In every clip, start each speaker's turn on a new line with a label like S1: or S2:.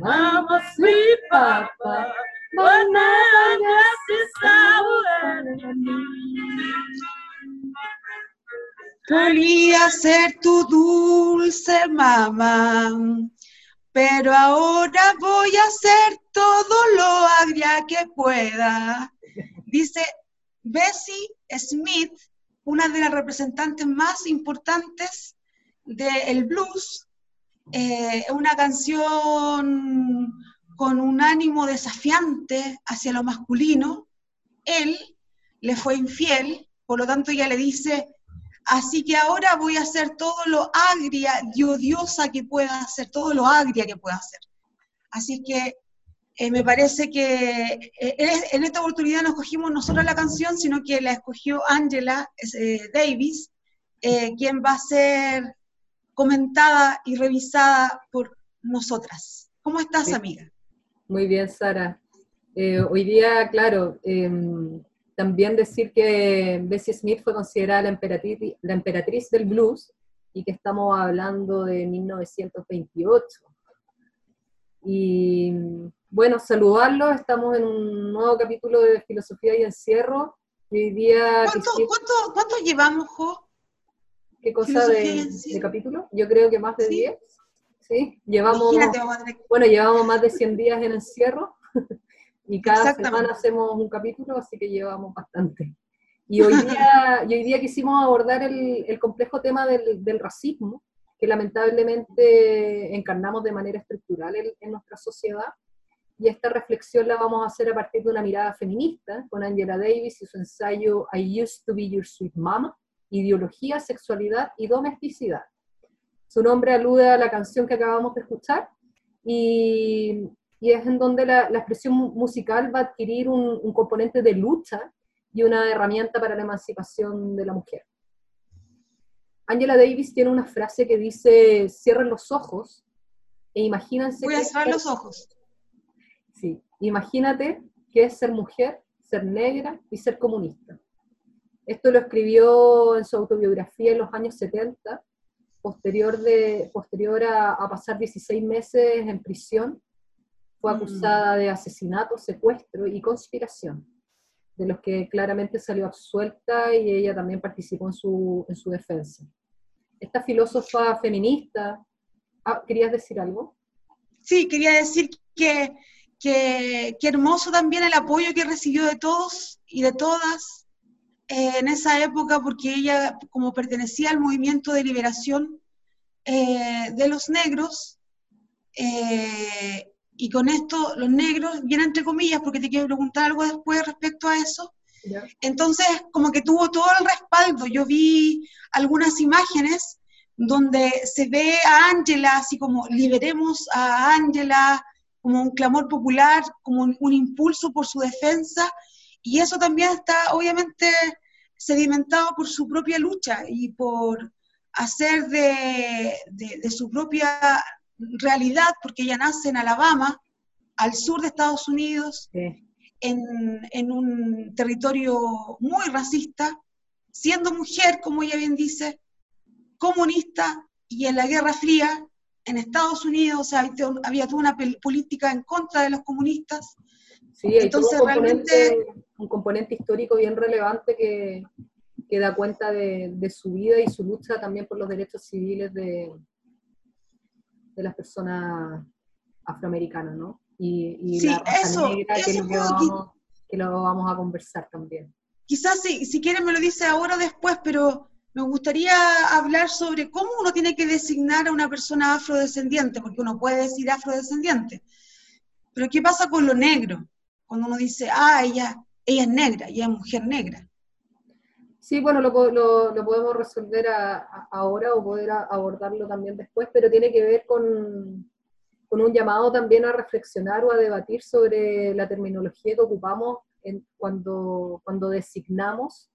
S1: Mama, Papa, but now
S2: ser tu dulce mamá, pero ahora voy a hacer todo lo agria que pueda. Dice Bessie Smith, una de las representantes más importantes del blues, eh, una canción con un ánimo desafiante hacia lo masculino. Él le fue infiel, por lo tanto ella le dice, Así que ahora voy a hacer todo lo agria y odiosa que pueda hacer, todo lo agria que pueda hacer. Así que eh, me parece que eh, en esta oportunidad no escogimos nosotros la canción, sino que la escogió Angela Davis, quien va a ser comentada y revisada por nosotras. ¿Cómo estás, amiga?
S3: Muy bien, Sara. hoy día, claro, em, también decir que Bessie Smith fue considerada la emperatriz, la emperatriz del blues y que estamos hablando de 1928. Y bueno, saludarlo, estamos en un nuevo capítulo de Filosofía y Encierro. Y hoy día
S2: ¿Cuánto, llevamos, Jo?
S3: ¿Qué cosa de, capítulo? Yo creo que más de 10. ¿Sí? Llevamos, bueno, llevamos más de 100 días en encierro. Y cada semana hacemos un capítulo, así que llevamos bastante. Y hoy día, y hoy día quisimos abordar el, el complejo tema del, del, racismo, que lamentablemente encarnamos de manera estructural en, en, nuestra sociedad. Y esta reflexión la vamos a hacer a partir de una mirada feminista, con Angela Davis y su ensayo I Used to Be Your Sweet Mama, Ideología, Sexualidad y Domesticidad. Su nombre alude a la canción que acabamos de escuchar, y, y es en donde la, expresión musical va a adquirir un, componente de lucha y una herramienta para la emancipación de la mujer. Angela Davis tiene una frase que dice, cierren los ojos e imagínense...
S2: Voy a cerrar los ojos.
S3: Sí, imagínate que es ser mujer, ser negra y ser comunista. Esto lo escribió en su autobiografía en los años 70, posterior, de, posterior a, a pasar 16 meses en prisión fue mm. acusada de asesinato, secuestro y conspiración, de los que claramente salió absuelta y ella también participó en su, en su defensa. Esta filósofa feminista, ah, ¿querías decir algo?
S2: Sí, quería decir que, que, hermoso también el apoyo que recibió de todos y de todas eh, en esa época, porque ella, como pertenecía al movimiento de liberación eh, de los negros, eh, y con esto los negros, bien entre comillas, porque te quiero preguntar algo después respecto a eso. Entonces, como que tuvo todo el respaldo. Yo vi algunas imágenes donde se ve a Ángela, así como liberemos a Ángela, como un clamor popular, como un, impulso por su defensa, y eso también está obviamente sedimentado por su propia lucha y por hacer de, de su propia realidad, porque ella nace en Alabama, al sur de Estados Unidos, en, un territorio muy racista, siendo mujer, como ella bien dice, comunista y en la Guerra Fría, en Estados Unidos había, toda una política en contra de los comunistas.
S3: Sí, Entonces, un, componente, un componente histórico bien relevante que, que da cuenta de, de, su vida y su lucha también por los derechos civiles de, de las personas afroamericanas, ¿no? Y,
S2: la raza negra,
S3: que, lo vamos, que, lo vamos, a conversar también.
S2: Quizás si, si quieren me lo dice ahora o después, pero me gustaría hablar sobre cómo uno tiene que designar a una persona afrodescendiente, porque uno puede decir afrodescendiente. Pero ¿qué pasa con lo negro? Cuando uno dice, ah, ella, ella es negra, ella es mujer negra.
S3: Sí, bueno, lo, podemos resolver ahora o poder abordarlo también después, pero tiene que ver con, un llamado también a reflexionar o a debatir sobre la terminología que ocupamos cuando, cuando designamos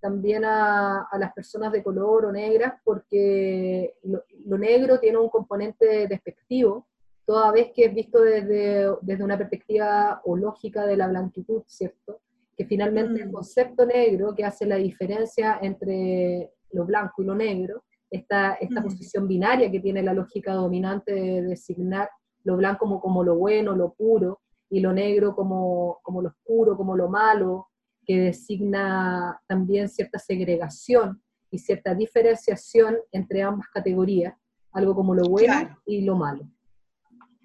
S3: también a, las personas de color o negras, porque lo, negro tiene un componente despectivo, toda vez que es visto desde, desde una perspectiva o lógica de la blanquitud, ¿cierto? que finalmente el mm. concepto negro que hace la diferencia entre lo blanco y lo negro esta, esta posición binaria que tiene la lógica dominante de designar lo blanco como, como lo bueno, lo puro, y lo negro como, como lo oscuro, como lo malo, que designa también cierta segregación y cierta diferenciación entre ambas categorías, algo como lo bueno y lo malo.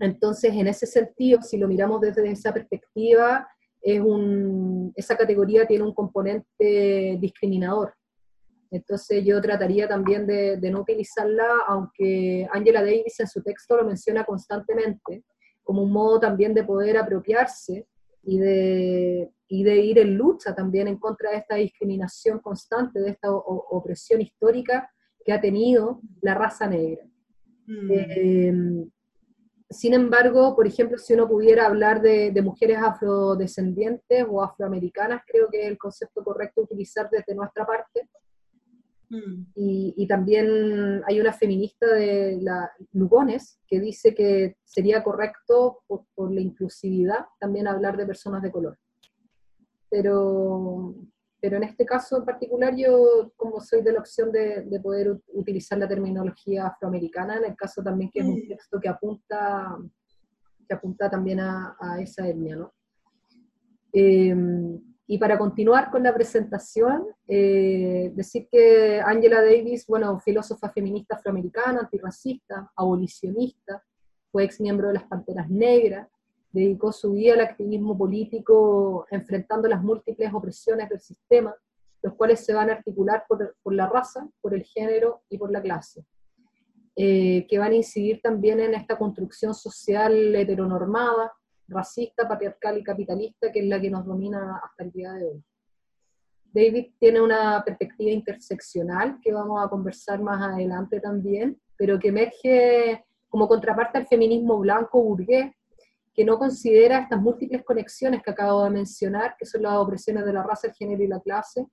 S3: Entonces, en ese sentido, si lo miramos desde esa perspectiva, es un, esa categoría tiene un componente discriminador. Entonces yo trataría también de, de, no utilizarla, aunque Angela Davis en su texto lo menciona constantemente, como un modo también de poder apropiarse y de, y de ir en lucha también en contra de esta discriminación constante, de esta opresión histórica que ha tenido la raza negra. Mm. Eh, sin embargo, por ejemplo, si uno pudiera hablar de, de, mujeres afrodescendientes o afroamericanas, creo que es el concepto correcto utilizar desde nuestra parte, Mm. Y, también hay una feminista de la Lugones que dice que sería correcto por, la inclusividad también hablar de personas de color. Pero, pero en este caso en particular yo como soy de la opción de, poder utilizar la terminología afroamericana, en el caso también que es un mm. texto que apunta, que apunta también a, esa etnia, ¿no? Em, y para continuar con la presentación, eh, decir que Angela Davis, bueno, filósofa feminista afroamericana, antirracista, abolicionista, fue ex miembro de las Panteras Negras, dedicó su vida al activismo político enfrentando las múltiples opresiones del sistema, los cuales se van a articular por, por la raza, por el género y por la clase, eh, que van a incidir también en esta construcción social heteronormada, racista, patriarcal y capitalista, que es la que nos domina hasta el día de hoy. David tiene una perspectiva interseccional que vamos a conversar más adelante también, pero que emerge como contraparte al feminismo blanco burgués, que no considera estas múltiples conexiones que acabo de mencionar, que son las opresiones de la raza, el género y la clase,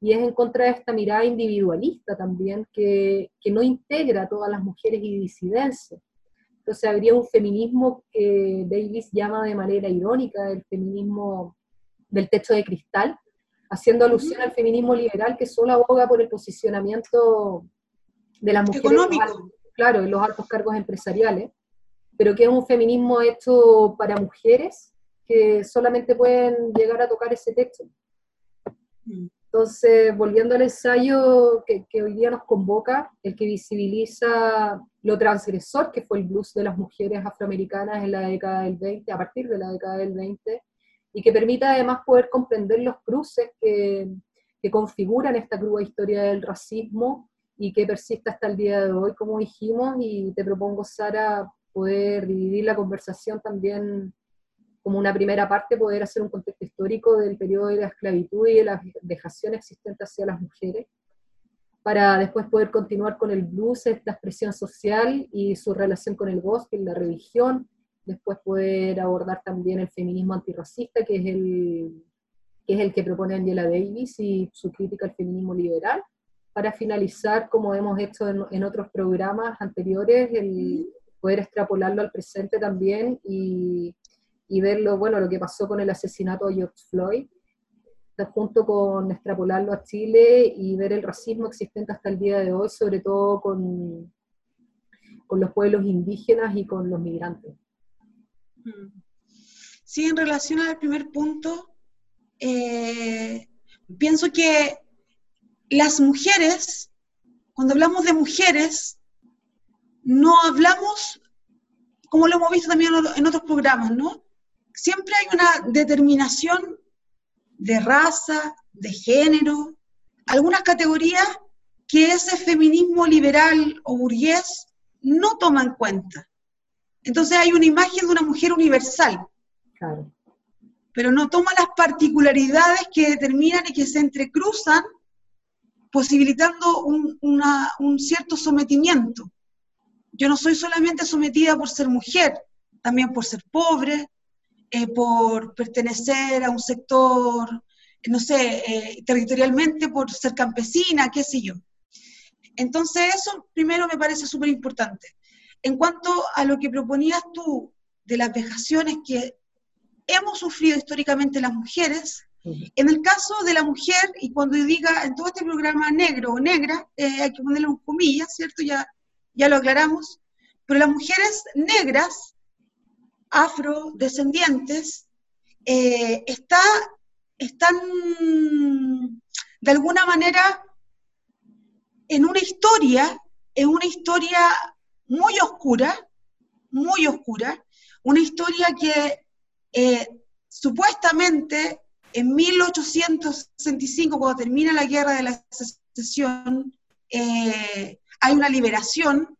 S3: y es en contra de esta mirada individualista también, que, que no integra a todas las mujeres y disidencias, entonces habría un feminismo que Davis llama de manera irónica el feminismo del techo de cristal, haciendo alusión al feminismo liberal que solo aboga por el posicionamiento de las mujeres
S2: Económico.
S3: claro, en los altos cargos empresariales, pero que es un feminismo hecho para mujeres que solamente pueden llegar a tocar ese. Mm. Entonces, volviendo al ensayo que, hoy día nos convoca, el que visibiliza lo transgresor que fue el blues de las mujeres afroamericanas en la década del 20, a partir de la década del 20, y que permita además poder comprender los cruces que, que configuran esta cruda historia del racismo y que persiste hasta el día de hoy, como dijimos, y te propongo, Sara, poder dividir la conversación también como una primera parte, poder hacer un contexto histórico del periodo de la esclavitud y de la vejación existente hacia las mujeres, para después poder continuar con el blues, esta expresión social y su relación con el gospel, la religión, después poder abordar también el feminismo antirracista, que es el que, es el que propone Angela Davis y su crítica al feminismo liberal, para finalizar, como hemos hecho en, en otros programas anteriores, el poder extrapolarlo al presente también y y ver lo, bueno, lo que pasó con el asesinato de George Floyd, junto con extrapolarlo a Chile y ver el racismo existente hasta el día de hoy, sobre todo con, con los pueblos indígenas y con los migrantes.
S2: Mm. Sí, en relación al primer punto, eh, pienso que las mujeres, cuando hablamos de mujeres, no hablamos, como lo hemos visto también en otros programas, ¿no? siempre hay una determinación de raza, de género, algunas categorías que ese feminismo liberal o burgués no toma en cuenta. Entonces hay una imagen de una mujer universal, pero no toma las particularidades que determinan y que se entrecruzan, posibilitando un, un cierto sometimiento. Yo no soy solamente sometida por ser mujer, también por ser pobre, eh, por pertenecer a un sector, no sé, eh, territorialmente por ser campesina, qué sé yo. Entonces eso primero me parece súper importante. En cuanto a lo que proponías tú de las vejaciones que hemos sufrido históricamente las mujeres, En el caso de la mujer, y cuando diga en todo este programa negro o negra, eh, hay que ponerle un comillas, ¿cierto? Ya, ya lo aclaramos, pero las mujeres negras, afrodescendientes, eh, está, están de alguna manera en una historia, en una historia muy oscura, muy oscura, una historia que eh, supuestamente en 1865, cuando termina la guerra de la secesión, eh, hay una liberación.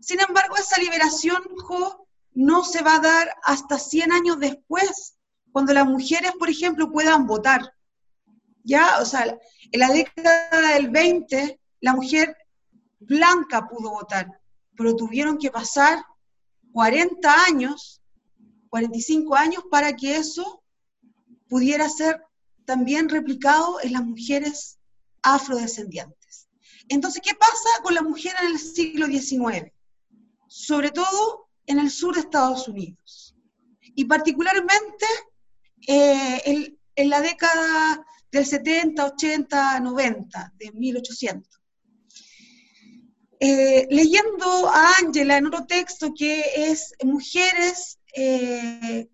S2: Sin embargo, esa liberación no se va a dar hasta 100 años después, cuando las mujeres, por ejemplo, puedan votar. Ya, o sea, en la década del 20, la mujer blanca pudo votar, pero tuvieron que pasar 40 años, 45 años para que eso pudiera ser también replicado en las mujeres afrodescendientes. Entonces, ¿qué pasa con la mujer en el siglo XIX? Sobre todo en el sur de Estados Unidos. Y particularmente eh, en la década del 70, 80, 90, de 1800. Eh, leyendo a Ángela en otro texto que es Mujeres, eh,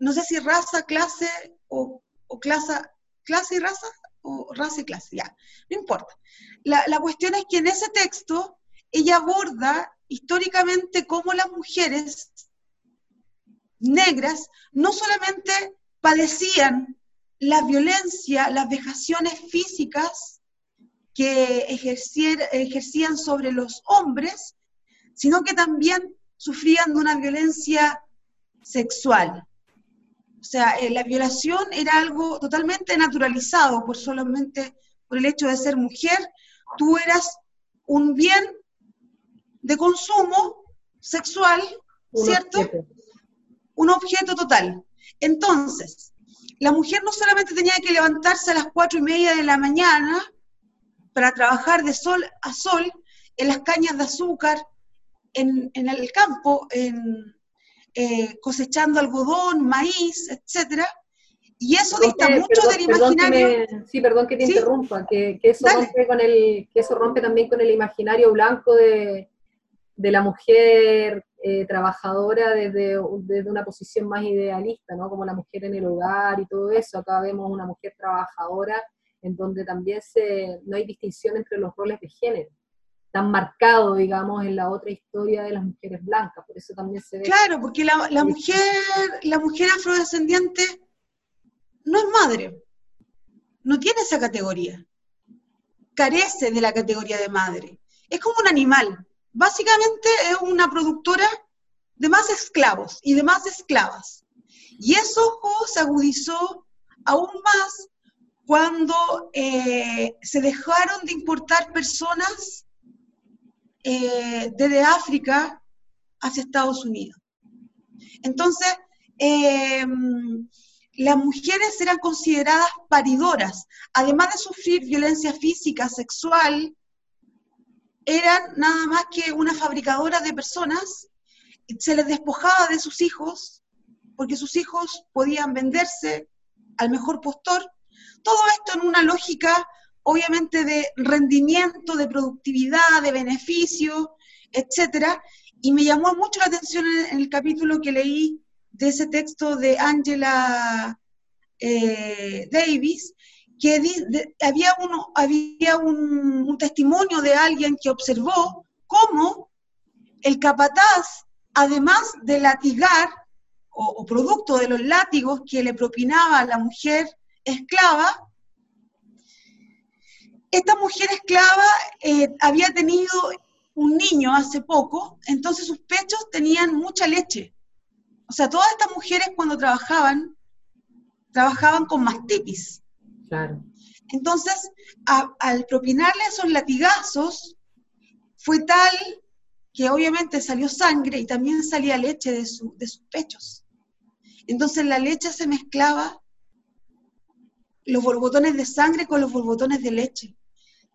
S2: no sé si raza, clase o, clase, clase y raza, o raza y clase, ya, no importa. La, cuestión es que en ese texto ella aborda históricamente cómo las mujeres negras no solamente padecían la violencia, las vejaciones físicas que ejercían sobre los hombres, sino que también sufrían de una violencia sexual. O sea, eh, la violación era algo totalmente naturalizado por solamente por el hecho de ser mujer. Tú eras un bien de consumo sexual, ¿cierto? Un objeto total. Entonces, la mujer no solamente tenía que levantarse a las cuatro y media de la mañana para trabajar de sol a sol en las cañas de azúcar, en, el campo, en, eh, cosechando algodón, maíz, etcétera, y eso dista mucho del imaginario.
S3: sí, perdón que te interrumpa, que, eso rompe con el, que eso rompe también con el imaginario blanco de, la mujer eh, trabajadora desde, desde, una posición más idealista, ¿no? Como la mujer en el hogar y todo eso. Acá vemos una mujer trabajadora en donde también se, no hay distinción entre los roles de género, tan marcado, digamos, en la otra historia de las mujeres blancas, por eso también se ve...
S2: Claro, porque la, la mujer, la mujer afrodescendiente no es madre, no tiene esa categoría, carece de la categoría de madre, es como un animal, básicamente es una productora de más esclavos y de más esclavas. Y eso se agudizó aún más cuando eh, se dejaron de importar personas eh, desde África hacia Estados Unidos. Entonces, eh, las mujeres eran consideradas paridoras, además de sufrir violencia física, sexual, eran nada más que una fabricadora de personas, se les despojaba de sus hijos, porque sus hijos podían venderse al mejor postor, todo esto en una lógica, obviamente, de rendimiento, de productividad, de beneficio, etcétera. Y me llamó mucho la atención en, el capítulo que leí de ese texto de Angela eh, Davis, que había, uno, había un, testimonio de alguien que observó cómo el capataz, además de latigar, o, producto de los látigos que le propinaba a la mujer esclava, esta mujer esclava eh, había tenido un niño hace poco, entonces sus pechos tenían mucha leche. O sea, todas estas mujeres cuando trabajaban, trabajaban con mastitis.
S3: Claro.
S2: Entonces, al propinarle esos latigazos, fue tal que obviamente salió sangre y también salía leche de, de sus pechos. Entonces la leche se mezclaba los borbotones de sangre con los borbotones de leche.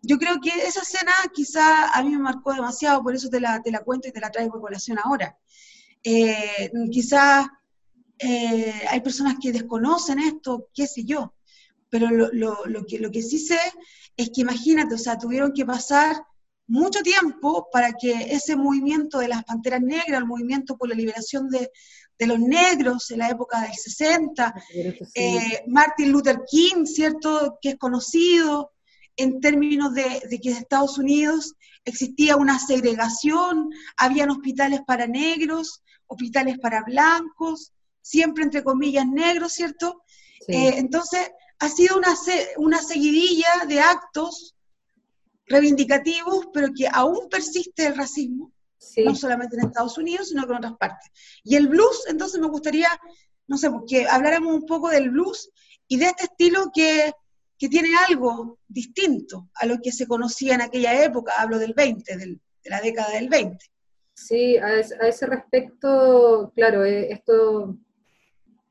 S2: Yo creo que esa escena quizá a mí me marcó demasiado, por eso te la, te la cuento y te la traigo a colación ahora. Eh, quizá eh, hay personas que desconocen esto, qué sé yo, pero lo, lo, que, lo que sí sé es que imagínate, o sea, tuvieron que pasar mucho tiempo para que ese movimiento de las Panteras Negras, el movimiento por la liberación de, de los negros en la época del 60, eh, Martin Luther King, ¿cierto?, que es conocido en términos de, de, que en Estados Unidos existía una segregación, habían hospitales para negros, hospitales para blancos, siempre entre comillas negros, ¿cierto? Eh, entonces, ha sido una, una seguidilla de actos reivindicativos, pero que aún persiste el racismo, no solamente en Estados Unidos, sino que en otras partes. Y el blues, entonces me gustaría, no sé, que habláramos un poco del blues y de este estilo que, que tiene algo distinto a lo que se conocía en aquella época, hablo del 20, de la década del 20.
S3: Sí, a, ese respecto, claro, eh, esto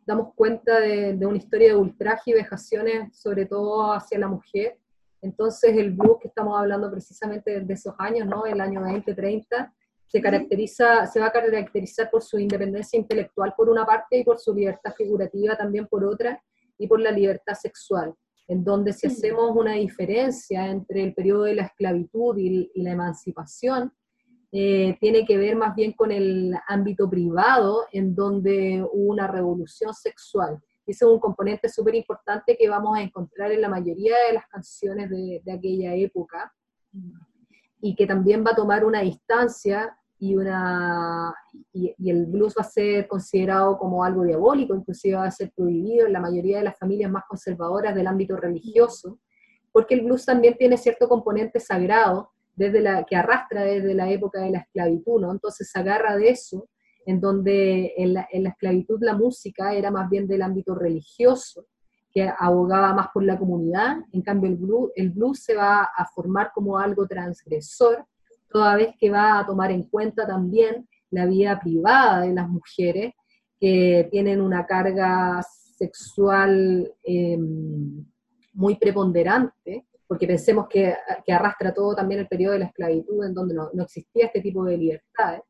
S3: damos cuenta de, una historia de ultraje y vejaciones, sobre todo hacia la mujer. Entonces el blues que estamos hablando precisamente de esos años, ¿no? El año 20, 30, se caracteriza, se va a caracterizar por su independencia intelectual por una parte y por su libertad figurativa también por otra, y por la libertad sexual, en donde si hacemos una diferencia entre el periodo de la esclavitud y la emancipación, eh, tiene que ver más bien con el ámbito privado, en donde hubo una revolución sexual. Ese es un componente súper importante que vamos a encontrar en la mayoría de las canciones de, aquella época, y que también va a tomar una distancia y, una, y, el blues va a ser considerado como algo diabólico, inclusive va a ser prohibido en la mayoría de las familias más conservadoras del ámbito religioso, porque el blues también tiene cierto componente sagrado, desde la, que arrastra desde la época de la esclavitud, ¿no? Entonces se agarra de eso, en donde en la, esclavitud la música era más bien del ámbito religioso, que abogaba más por la comunidad, en cambio el blues, el blues se va a formar como algo transgresor, toda vez que va a tomar en cuenta también la vida privada de las mujeres, que tienen una carga sexual em, muy preponderante, porque pensemos que, arrastra todo también el periodo de la esclavitud, en donde no, existía este tipo de libertades,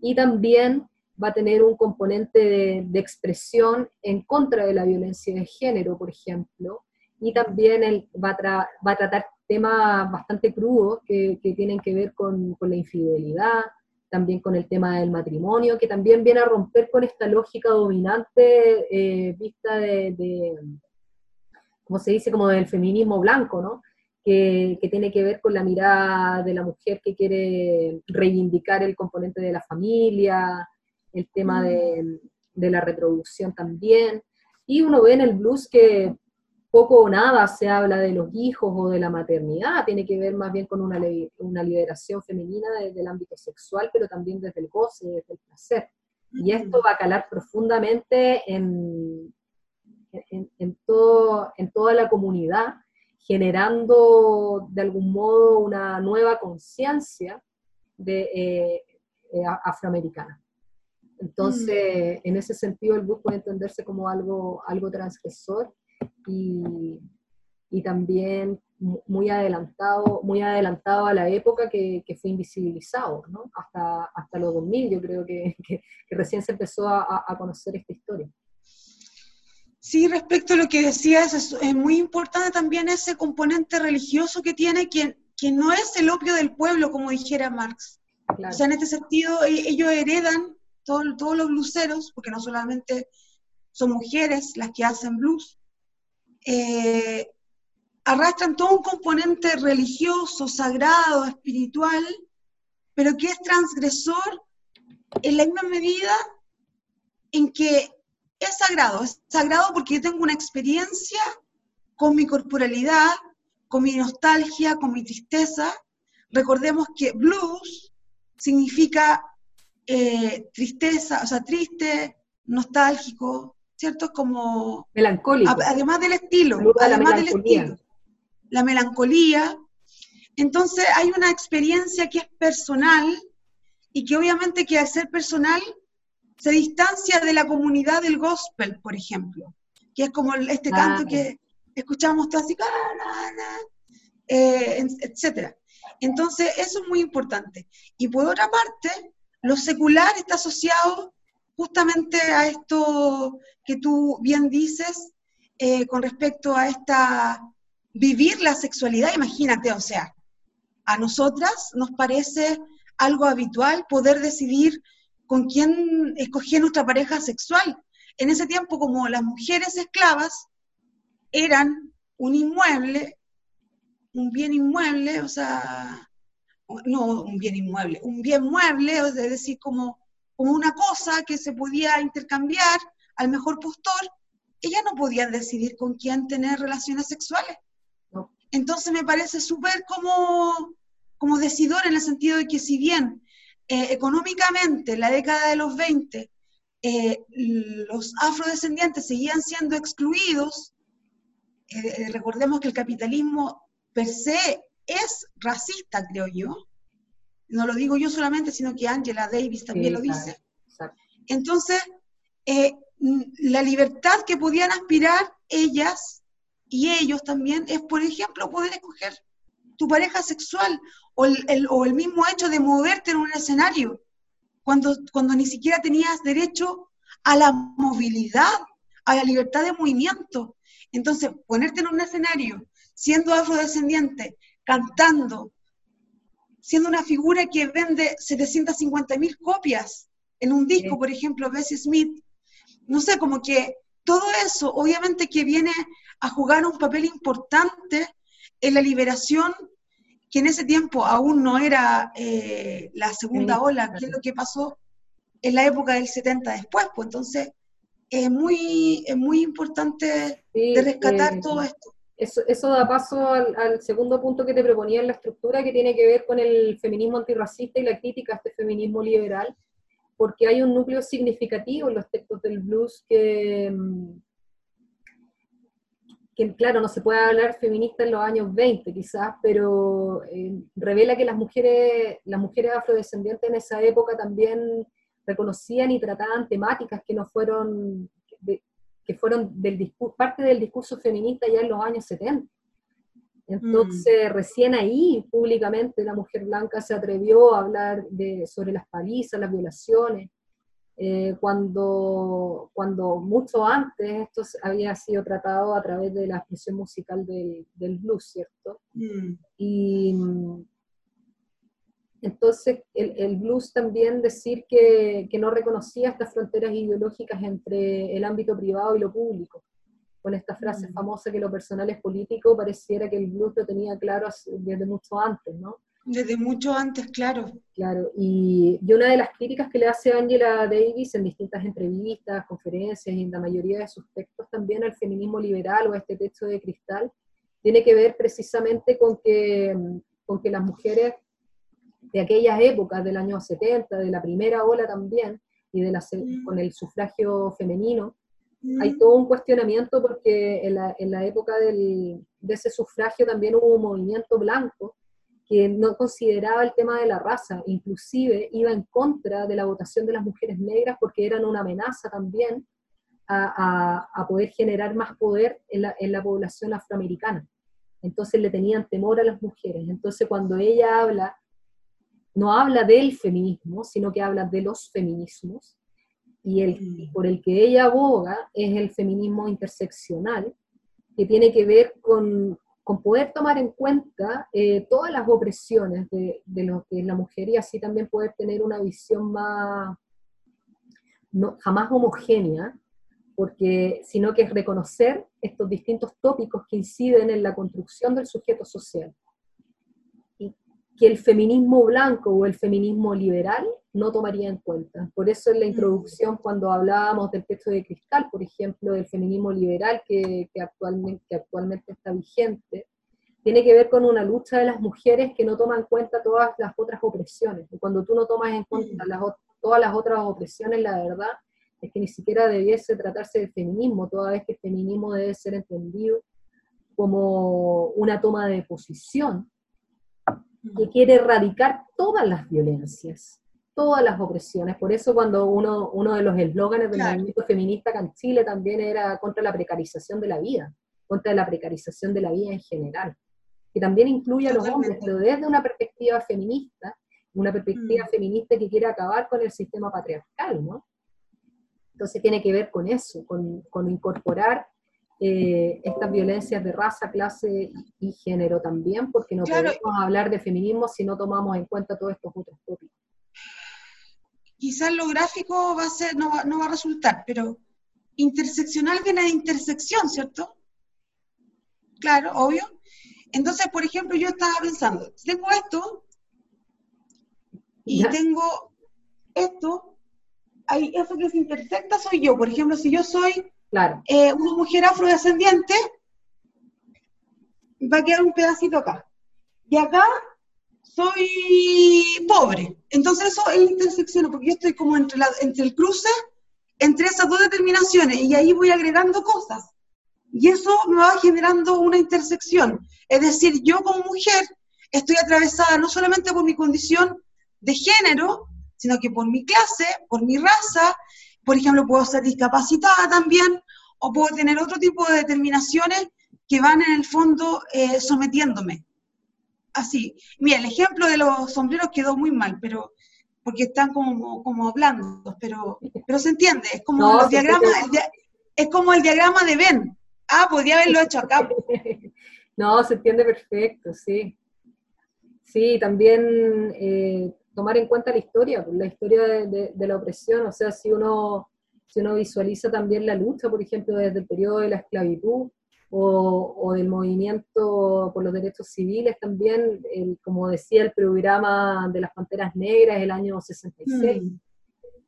S3: y también va a tener un componente de, expresión en contra de la violencia de género, por ejemplo, y también va, a va a tratar temas bastante crudos que, tienen que ver con, la infidelidad, también con el tema del matrimonio, que también viene a romper con esta lógica dominante eh, vista de, de, como se dice, como del feminismo blanco, ¿no? que, tiene que ver con la mirada de la mujer que quiere reivindicar el componente de la familia, el tema de, de la reproducción también. Y uno ve en el blues que poco o nada se habla de los hijos o de la maternidad, tiene que ver más bien con una, una liberación femenina desde el ámbito sexual, pero también desde el goce, desde el placer. Y esto va a calar profundamente en, en, en, todo, en toda la comunidad generando de algún modo una nueva conciencia eh, eh, afroamericana. Entonces, mm. en ese sentido, el bus puede entenderse como algo, algo transgresor y, y también muy adelantado, muy adelantado a la época que, que fue invisibilizado, ¿no? hasta, hasta los 2000 yo creo que, que, recién se empezó a, a conocer esta historia.
S2: Sí, respecto a lo que decías, es, muy importante también ese componente religioso que tiene, que, que no es el opio del pueblo, como dijera Marx. O sea, en este sentido, e, ellos heredan, todos los bluseros, porque no solamente son mujeres las que hacen blues, eh, arrastran todo un componente religioso, sagrado, espiritual, pero que es transgresor en la misma medida en que es sagrado, es sagrado porque yo tengo una experiencia con mi corporalidad, con mi nostalgia, con mi tristeza. Recordemos que blues significa eh, tristeza, o sea, triste, nostálgico, ¿cierto? Como...
S3: Melancólico.
S2: Además del estilo, además del estilo. La melancolía. Entonces hay una experiencia que es personal y que obviamente que al ser personal se distancia de la comunidad del gospel, por ejemplo, que es como este canto que escuchamos todo así, eh, etc. Entonces, eso es muy importante. Y por otra parte, lo secular está asociado justamente a esto que tú bien dices, eh, con respecto a esta vivir la sexualidad, imagínate, o sea, a nosotras nos parece algo habitual poder decidir con quién escoger nuestra pareja sexual. En ese tiempo, como las mujeres esclavas eran un inmueble, un bien inmueble, o sea, no un bien inmueble, un bien mueble, es decir, como, como una cosa que se podía intercambiar al mejor postor, ellas no podían decidir con quién tener relaciones sexuales. Entonces me parece súper como, como decidor en el sentido de que si bien eh, económicamente en la década de los 20 eh, los afrodescendientes seguían siendo excluidos, eh, recordemos que el capitalismo per se es racista, creo yo. No lo digo yo solamente, sino que Angela Davis también lo dice. Entonces, la libertad que podían aspirar ellas y ellos también es, por ejemplo, poder escoger tu pareja sexual o el, o el mismo hecho de moverte en un escenario cuando, cuando ni siquiera tenías derecho a la movilidad, a la libertad de movimiento. Entonces, ponerte en un escenario siendo afrodescendiente, cantando, siendo una figura que vende 750 mil copias en un disco, por ejemplo, Bessie Smith, no sé, como que todo eso obviamente que viene a jugar un papel importante en la liberación, que en ese tiempo aún no era eh, la segunda ola, que es lo que pasó en la época del 70 después, pues. Entonces es muy, es muy importante de rescatar
S3: eh,
S2: todo esto.
S3: Eso, eso da paso al, segundo punto que te proponía en la estructura, que tiene que ver con el feminismo antirracista y la crítica a este feminismo liberal, porque hay un núcleo significativo en los textos del blues que, mm, claro, no se puede hablar feminista en los años 20 quizás, pero eh, revela que las mujeres, las mujeres afrodescendientes en esa época también reconocían y trataban temáticas que no fueron, que fueron del parte del discurso feminista ya en los años 70. Entonces, mm. recién ahí, públicamente, la mujer blanca se atrevió a hablar de, sobre las palizas, las violaciones, eh, cuando, cuando mucho antes esto había sido tratado a través de la expresión musical del, del blues, ¿cierto? Mm. Y entonces el, el, blues también decir que, que no reconocía estas fronteras ideológicas entre el ámbito privado y lo público con esta frase mm. famosa que lo personal es político, pareciera que el blues lo tenía claro desde mucho antes, ¿no?
S2: Desde mucho antes, claro.
S3: Claro, y, y, una de las críticas que le hace Angela Davis en distintas entrevistas, conferencias y en la mayoría de sus textos también al feminismo liberal o a este techo de cristal, tiene que ver precisamente con que, con que las mujeres de aquellas épocas, del año 70, de la primera ola también, y de la, mm. con el sufragio femenino, hay todo un cuestionamiento porque en la, en la época del, de ese sufragio también hubo un movimiento blanco que no consideraba el tema de la raza, inclusive iba en contra de la votación de las mujeres negras porque eran una amenaza también a, a, a poder generar más poder en la, en la, población afroamericana. Entonces le tenían temor a las mujeres. Entonces cuando ella habla, no habla del feminismo, sino que habla de los feminismos, y el mm. por el que ella aboga es el feminismo interseccional, que tiene que ver con, con poder tomar en cuenta eh, todas las opresiones de, de, lo que es la mujer y así también poder tener una visión más, no, jamás homogénea, porque, sino que es reconocer estos distintos tópicos que inciden en la construcción del sujeto social que el feminismo blanco o el feminismo liberal no tomaría en cuenta. Por eso en la mm. introducción, cuando hablábamos del texto de cristal, por ejemplo, del feminismo liberal que, que, actualmente, que actualmente está vigente, tiene que ver con una lucha de las mujeres que no toman en cuenta todas las otras opresiones. Y cuando tú no tomas en cuenta mm. las, todas las otras opresiones, la verdad es que ni siquiera debiese tratarse de feminismo, toda vez que el feminismo debe ser entendido como una toma de posición que quiere erradicar todas las violencias, todas las opresiones. Por eso cuando uno, uno de los eslóganes del movimiento feminista acá en Chile también era contra la precarización de la vida, contra la precarización de la vida en general, que también incluye a los hombres, pero desde una perspectiva feminista, una perspectiva mm. feminista que quiere acabar con el sistema patriarcal, ¿no? Entonces tiene que ver con eso, con, con incorporar eh, estas violencias de raza, clase y, género también, porque no podemos hablar de feminismo si no tomamos en cuenta todos estos otros tópicos.
S2: Quizás lo gráfico va a ser, no va, no va a resultar, pero interseccional viene de intersección, ¿cierto? Claro, obvio. Entonces, por ejemplo, yo estaba pensando, tengo esto y tengo esto, ahí eso que se intersecta soy yo. Por ejemplo, si yo soy Eh, una mujer afrodescendiente, va a quedar un pedacito acá. Y acá soy pobre. Entonces eso es intersección, porque yo estoy como entre, la, entre el cruce, entre esas dos determinaciones, y ahí voy agregando cosas. Y eso me va generando una intersección. Es decir, yo como mujer estoy atravesada no solamente por mi condición de género, sino que por mi clase, por mi raza, por ejemplo, puedo ser discapacitada también, o puedo tener otro tipo de determinaciones que van en el fondo eh, sometiéndome. Así. Mira, el ejemplo de los sombreros quedó muy mal, pero porque están como, como blandos, pero, pero se entiende, es como el diagrama, es como el diagrama de Ben. Ah, podría haberlo hecho acá.
S3: no, se entiende perfecto, sí. Sí, también eh, tomar en cuenta la historia, pues, la historia de, la opresión, o sea, si uno, si uno visualiza también la lucha, por ejemplo, desde el periodo de la esclavitud o, o del movimiento por los derechos civiles también, como decía el programa de las Panteras Negras, el año 66. Mm.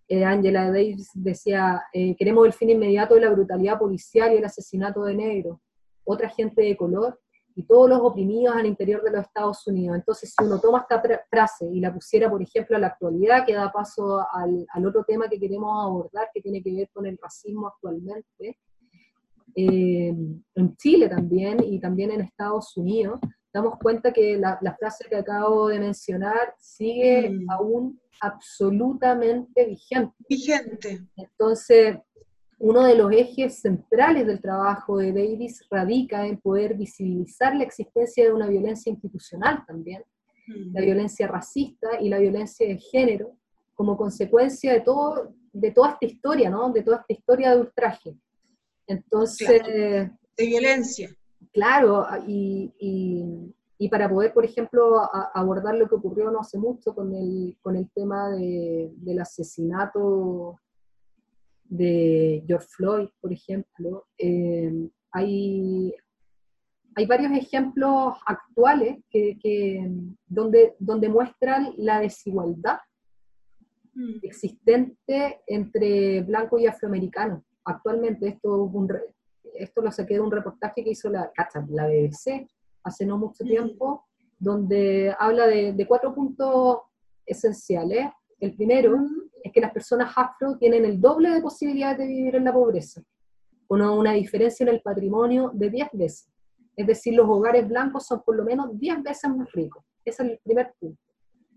S3: Eh, Angela Davis decía, eh, queremos el fin inmediato de la brutalidad policial y el asesinato de negros, otra gente de color, y todos los oprimidos al interior de los Estados Unidos. Entonces, si uno toma esta frase y la pusiera, por ejemplo, a la actualidad, que da paso al, otro tema que queremos abordar, que tiene que ver con el racismo actualmente, eh, en Chile también y también en Estados Unidos, damos cuenta que la, frase que acabo de mencionar sigue mm. aún absolutamente vigente.
S2: Vigente.
S3: Entonces, uno de los ejes centrales del trabajo de Davis radica en poder visibilizar la existencia de una violencia institucional también, la violencia racista y la violencia de género, como consecuencia de, todo, de toda esta historia, ¿no? De toda esta historia de ultraje. Entonces...
S2: De violencia.
S3: Claro, y, para poder, por ejemplo, abordar lo que ocurrió no hace mucho con el, con el tema del asesinato de George Floyd, por ejemplo, eh, hay, hay varios ejemplos actuales que, donde, donde muestran la desigualdad mm. existente entre blanco y afroamericano. Actualmente esto, esto lo saqué de un reportaje que hizo la, la BBC hace no mucho mm. tiempo, donde habla de, de cuatro puntos esenciales. El primero es que las personas afro tienen el doble de posibilidades de vivir en la pobreza, con una diferencia en el patrimonio de 10 veces. Es decir, los hogares blancos son por lo menos 10 veces más ricos. Ese es el primer punto.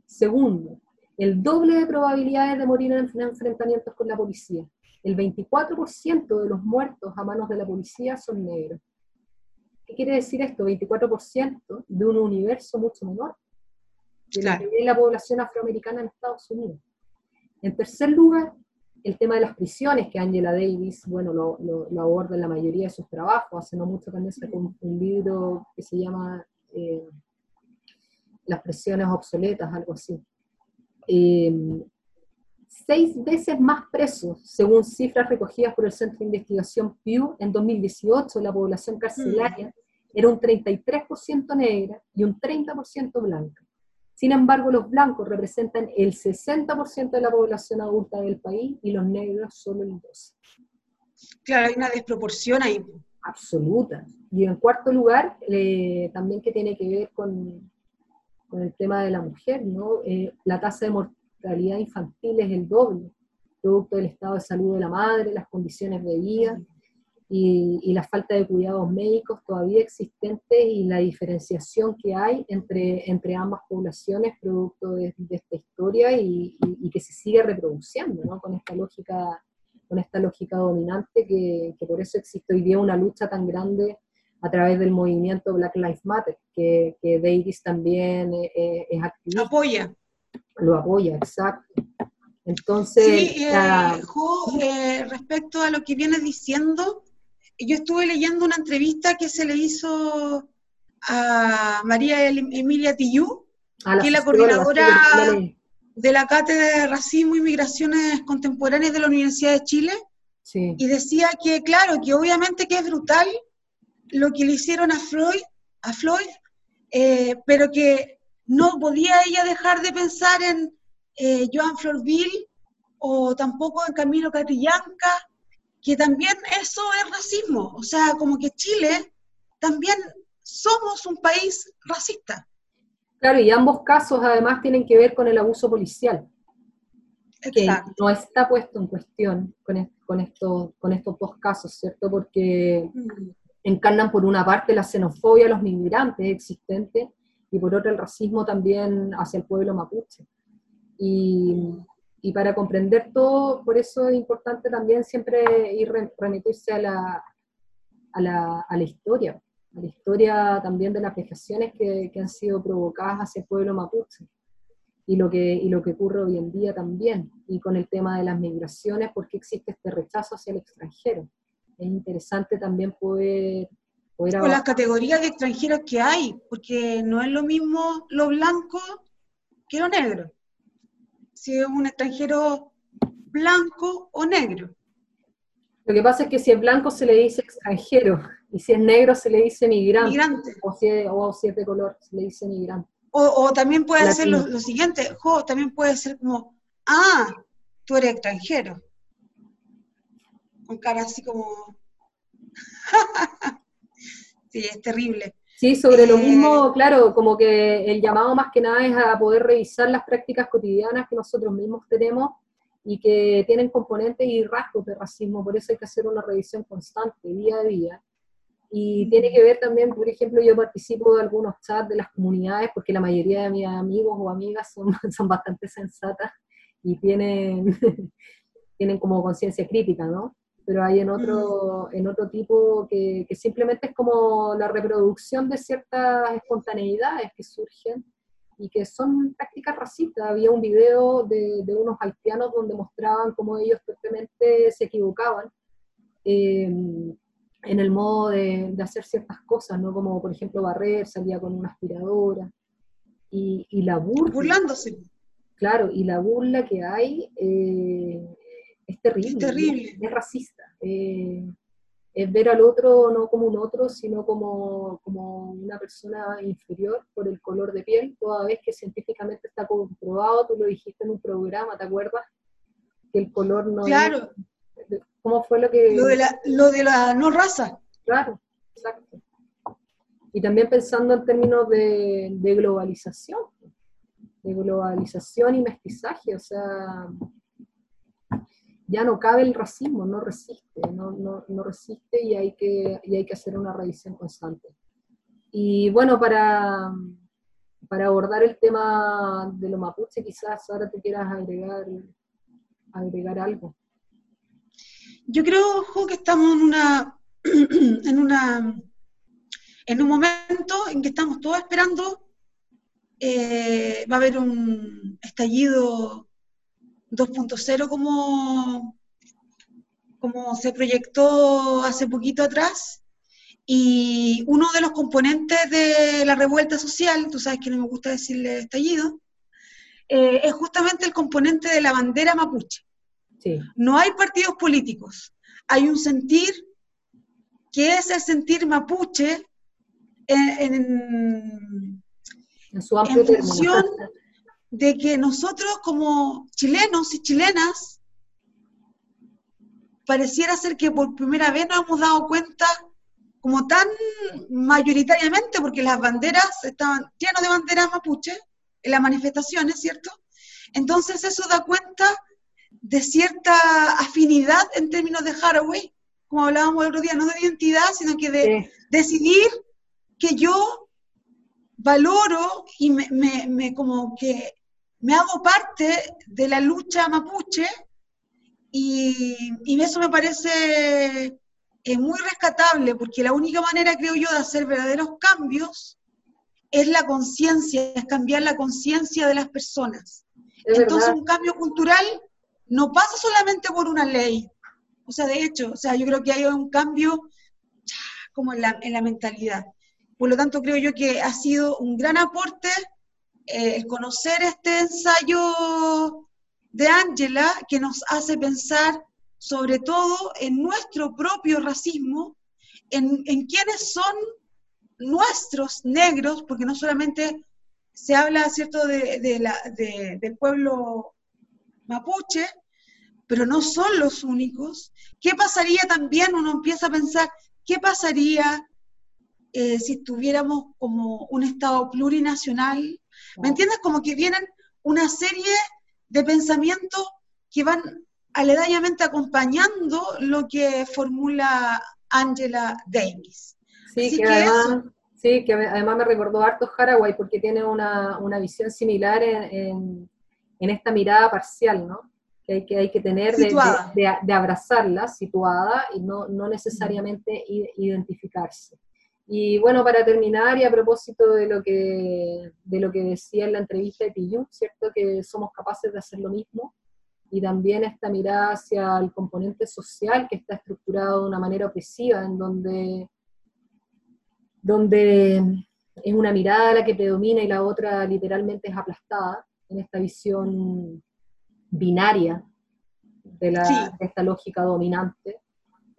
S3: Segundo, el doble de probabilidades de morir en enfrentamientos con la policía. El 24% de los muertos a manos de la policía son negros. ¿Qué quiere decir esto? 24% de un universo mucho menor de la población afroamericana en Estados Unidos. En tercer lugar, el tema de las prisiones, que Angela Davis, bueno, lo, lo, aborda en la mayoría de sus trabajos, hace no mucho también sacó un, un libro que se llama eh, Las prisiones obsoletas, algo así. Eh, seis veces más presos, según cifras recogidas por el Centro de Investigación Pew en 2018, la población carcelaria mm. era un 33% negra y un 30% blanca. Sin embargo, los blancos representan el 60% de la población adulta del país y los negros solo el 12%.
S2: Claro, hay una desproporción ahí.
S3: Absoluta. Y en cuarto lugar, eh, también que tiene que ver con, con, el tema de la mujer, ¿no? Eh, la tasa de mortalidad infantil es el doble, producto del estado de salud de la madre, las condiciones de vida y, la falta de cuidados médicos todavía existentes y la diferenciación que hay entre, entre ambas poblaciones producto de, esta historia y, que se sigue reproduciendo ¿no? con, esta lógica, con esta lógica dominante que, que, por eso existe hoy día una lucha tan grande a través del movimiento Black Lives Matter, que, que Davis también es, es activista.
S2: Apoya.
S3: Lo apoya, exacto. Entonces,
S2: sí, eh, eh, respecto a lo que viene diciendo, yo estuve leyendo una entrevista que se le hizo a María Emilia Tillú, que es la coordinadora de la Cátedra de Racismo y Migraciones Contemporáneas de la Universidad de Chile, y decía que, claro, que obviamente que es brutal lo que le hicieron a Floyd, a Floyd eh, pero que no podía ella dejar de pensar en eh, Joan Florville o tampoco en Camilo Catrillanca, que también eso es racismo. O sea, como que Chile también somos un país racista.
S3: Claro, y ambos casos además tienen que ver con el abuso policial, que no está puesto en cuestión con, con, esto, con estos dos casos, ¿cierto? Porque mm. encarnan por una parte la xenofobia a los migrantes existentes y por otra el racismo también hacia el pueblo mapuche. Y, y para comprender todo, por eso es importante también siempre ir remitirse a la, a la, a la historia, a la historia también de las vejaciones que, que, han sido provocadas hacia el pueblo mapuche y lo, que, y lo que ocurre hoy en día también, y con el tema de las migraciones, porque existe este rechazo hacia el extranjero. Es interesante también poder... poder
S2: con las categorías de extranjeros que hay, porque no es lo mismo lo blanco que lo negro si es un extranjero blanco o negro.
S3: Lo que pasa es que si es blanco se le dice extranjero, y si es negro se le dice migrante. migrante. O, si es, o si es de color se le dice migrante.
S2: O, también puede ser lo, siguiente, jo, también puede ser como, ah, tú eres extranjero. Con cara así como... sí, es terrible.
S3: Sí, sobre lo mismo, eh, claro, como que el llamado más que nada es a poder revisar las prácticas cotidianas que nosotros mismos tenemos y que tienen componentes y rasgos de racismo, por eso hay que hacer una revisión constante, día a día. Y tiene que ver también, por ejemplo, yo participo de algunos chats de las comunidades, porque la mayoría de mis amigos o amigas son, son bastante sensatas y tienen, tienen como conciencia crítica, ¿no? Pero hay en otro, en otro tipo que, que, simplemente es como la reproducción de ciertas espontaneidades que surgen y que son prácticas racistas. Había un video de, de unos haitianos donde mostraban cómo ellos perfectamente se equivocaban eh, en el modo de, de, hacer ciertas cosas, ¿no? Como por ejemplo barrer, salía con una aspiradora. Y, y la burla.
S2: Burlándose.
S3: Claro, y la burla que hay eh, es terrible, es, terrible. es, racista. Eh, es ver al otro no como un otro, sino como, como una persona inferior por el color de piel, toda vez que científicamente está comprobado, tú lo dijiste en un programa, ¿te acuerdas? Que el color no
S2: claro.
S3: ¿Cómo fue lo que...?
S2: Lo de, la, lo de la no raza.
S3: Claro, exacto. Y también pensando en términos de, de globalización, de globalización y mestizaje, o sea, ya no cabe el racismo, no resiste, no, no, no resiste y hay, que, y hay que hacer una revisión constante. Y bueno, para, para abordar el tema de lo mapuche, quizás ahora te quieras agregar, agregar algo.
S2: Yo creo, Jo, que estamos en una, en una, en un momento en que estamos todos esperando, eh, va a haber un estallido 2.0 como, como se proyectó hace poquito atrás. Y uno de los componentes de la revuelta social, tú sabes que no me gusta decirle estallido, eh, es justamente el componente de la bandera mapuche. No hay partidos políticos, hay un sentir que es el sentir mapuche en, en, su amplio función de que nosotros como chilenos y chilenas, pareciera ser que por primera vez nos hemos dado cuenta como tan mayoritariamente, porque las banderas estaban llenas de banderas mapuche en las manifestaciones, ¿cierto? Entonces eso da cuenta de cierta afinidad en términos de Haraway, como hablábamos el otro día, no de identidad, sino que de decidir que yo valoro y me, me, como que me hago parte de la lucha mapuche y, eso me parece eh, muy rescatable porque la única manera, creo yo, de hacer verdaderos cambios es la conciencia, es cambiar la conciencia de las personas. Entonces un cambio cultural no pasa solamente por una ley. O sea, de hecho, o sea, yo creo que hay un cambio como en la, en la mentalidad. Por lo tanto, creo yo que ha sido un gran aporte eh, el conocer este ensayo de Ángela que nos hace pensar sobre todo en nuestro propio racismo, en, en quiénes son nuestros negros, porque no solamente se habla, ¿cierto?, de, la, del pueblo mapuche, pero no son los únicos. ¿Qué pasaría también? Uno empieza a pensar, ¿qué pasaría eh, si tuviéramos como un Estado plurinacional? ¿Me entiendes? Como que vienen una serie de pensamientos que van aledañamente acompañando lo que formula Angela Davis.
S3: Sí, que, además, sí, que además me recordó harto Haraway porque tiene una, visión similar en, esta mirada parcial, ¿no? Que hay que, hay que tener de, abrazarla, situada, y no, no necesariamente identificarse. Y bueno, para terminar, y a propósito de lo que, de lo que decía en la entrevista de Pillú, ¿cierto? Que somos capaces de hacer lo mismo, y también esta mirada hacia el componente social que está estructurado de una manera opresiva, en donde, donde es una mirada la que predomina y la otra literalmente es aplastada, en esta visión binaria de, la, de esta lógica dominante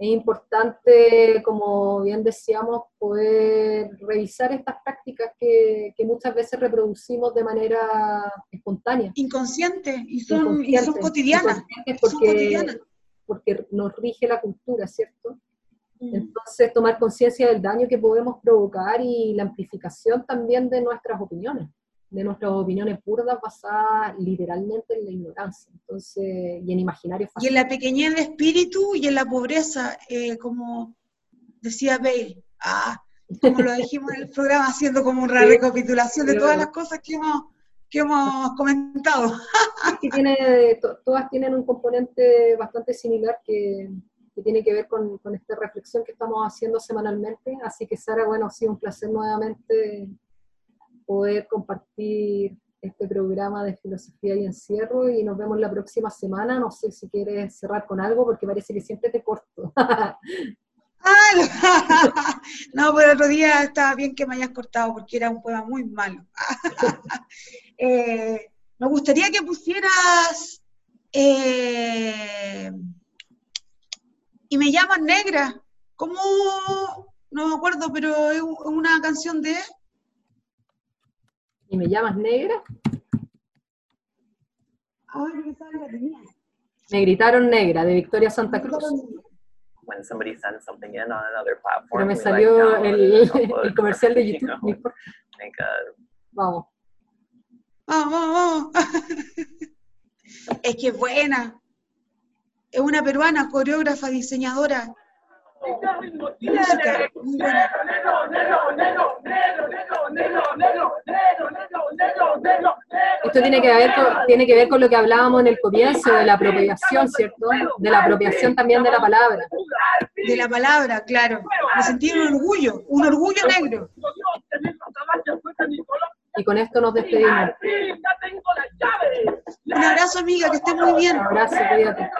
S3: es importante, como bien decíamos, poder revisar estas prácticas que, muchas veces reproducimos de manera espontánea.
S2: Inconsciente, y son, y son cotidianas.
S3: Porque, porque nos rige la cultura, ¿cierto? Mm. Entonces, tomar conciencia del daño que podemos provocar y la amplificación también de nuestras opiniones de nuestras opiniones burdas basadas literalmente en la ignorancia, entonces, y en imaginario
S2: Y en la pequeñez de espíritu y en la pobreza, eh, como decía Bale, ah, como lo dijimos en el programa, haciendo como una recapitulación de todas las cosas que hemos, que hemos comentado.
S3: tiene, todas tienen un componente bastante similar que, que tiene que ver con, con, esta reflexión que estamos haciendo semanalmente, así que Sara, bueno, ha sido un placer nuevamente poder compartir este programa de filosofía y encierro y nos vemos la próxima semana. No sé si quieres cerrar con algo porque parece que siempre te corto.
S2: no, pero el otro día estaba bien que me hayas cortado porque era un poema muy malo. eh, me gustaría que pusieras eh, y me llaman negra. ¿Cómo? No me acuerdo, pero es una canción de
S3: ¿Y me llamas negra? Me gritaron negra, de Victoria Santa Cruz. Pero me salió el, el comercial de YouTube. Vamos.
S2: Vamos, vamos, Es que es buena. Es una peruana, coreógrafa, diseñadora. Música, muy buena.
S3: Esto tiene que, ver con, tiene que ver con lo que hablábamos en el comienzo, de la apropiación, ¿cierto? De la apropiación también de la palabra.
S2: De la palabra, claro. Me sentí un orgullo, un orgullo negro.
S3: Y con esto nos despedimos.
S2: Un abrazo, amiga, que esté muy bien. Un
S3: abrazo, cuídate.